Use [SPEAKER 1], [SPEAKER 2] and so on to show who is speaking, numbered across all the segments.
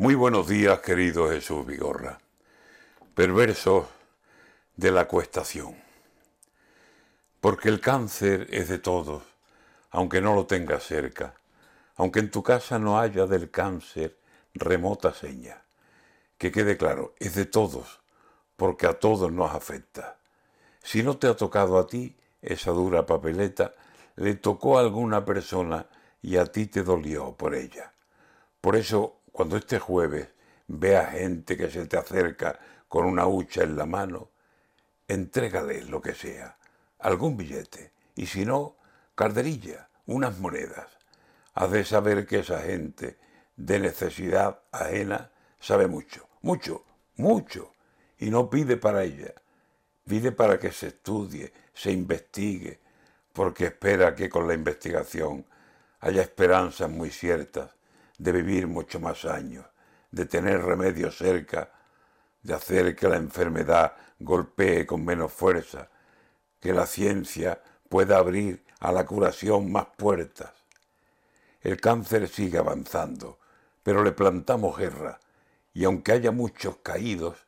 [SPEAKER 1] Muy buenos días, querido Jesús Vigorra. Perverso de la cuestación. Porque el cáncer es de todos, aunque no lo tengas cerca, aunque en tu casa no haya del cáncer remota seña. Que quede claro, es de todos, porque a todos nos afecta. Si no te ha tocado a ti esa dura papeleta, le tocó a alguna persona y a ti te dolió por ella. Por eso cuando este jueves vea gente que se te acerca con una hucha en la mano, entrégale lo que sea, algún billete, y si no, carderilla, unas monedas. Has de saber que esa gente de necesidad ajena sabe mucho, mucho, mucho, y no pide para ella, pide para que se estudie, se investigue, porque espera que con la investigación haya esperanzas muy ciertas de vivir mucho más años, de tener remedio cerca, de hacer que la enfermedad golpee con menos fuerza, que la ciencia pueda abrir a la curación más puertas. El cáncer sigue avanzando, pero le plantamos guerra, y aunque haya muchos caídos,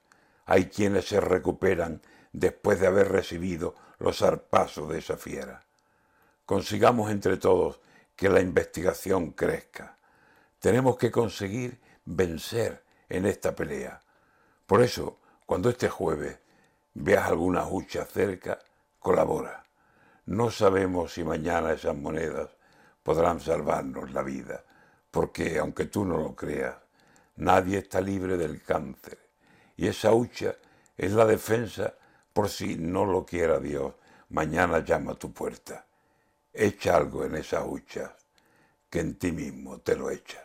[SPEAKER 1] hay quienes se recuperan después de haber recibido los arpasos de esa fiera. Consigamos entre todos que la investigación crezca tenemos que conseguir vencer en esta pelea. Por eso, cuando este jueves veas alguna hucha cerca, colabora. No sabemos si mañana esas monedas podrán salvarnos la vida, porque aunque tú no lo creas, nadie está libre del cáncer. Y esa hucha es la defensa por si no lo quiera Dios, mañana llama a tu puerta. Echa algo en esa hucha, que en ti mismo te lo echas.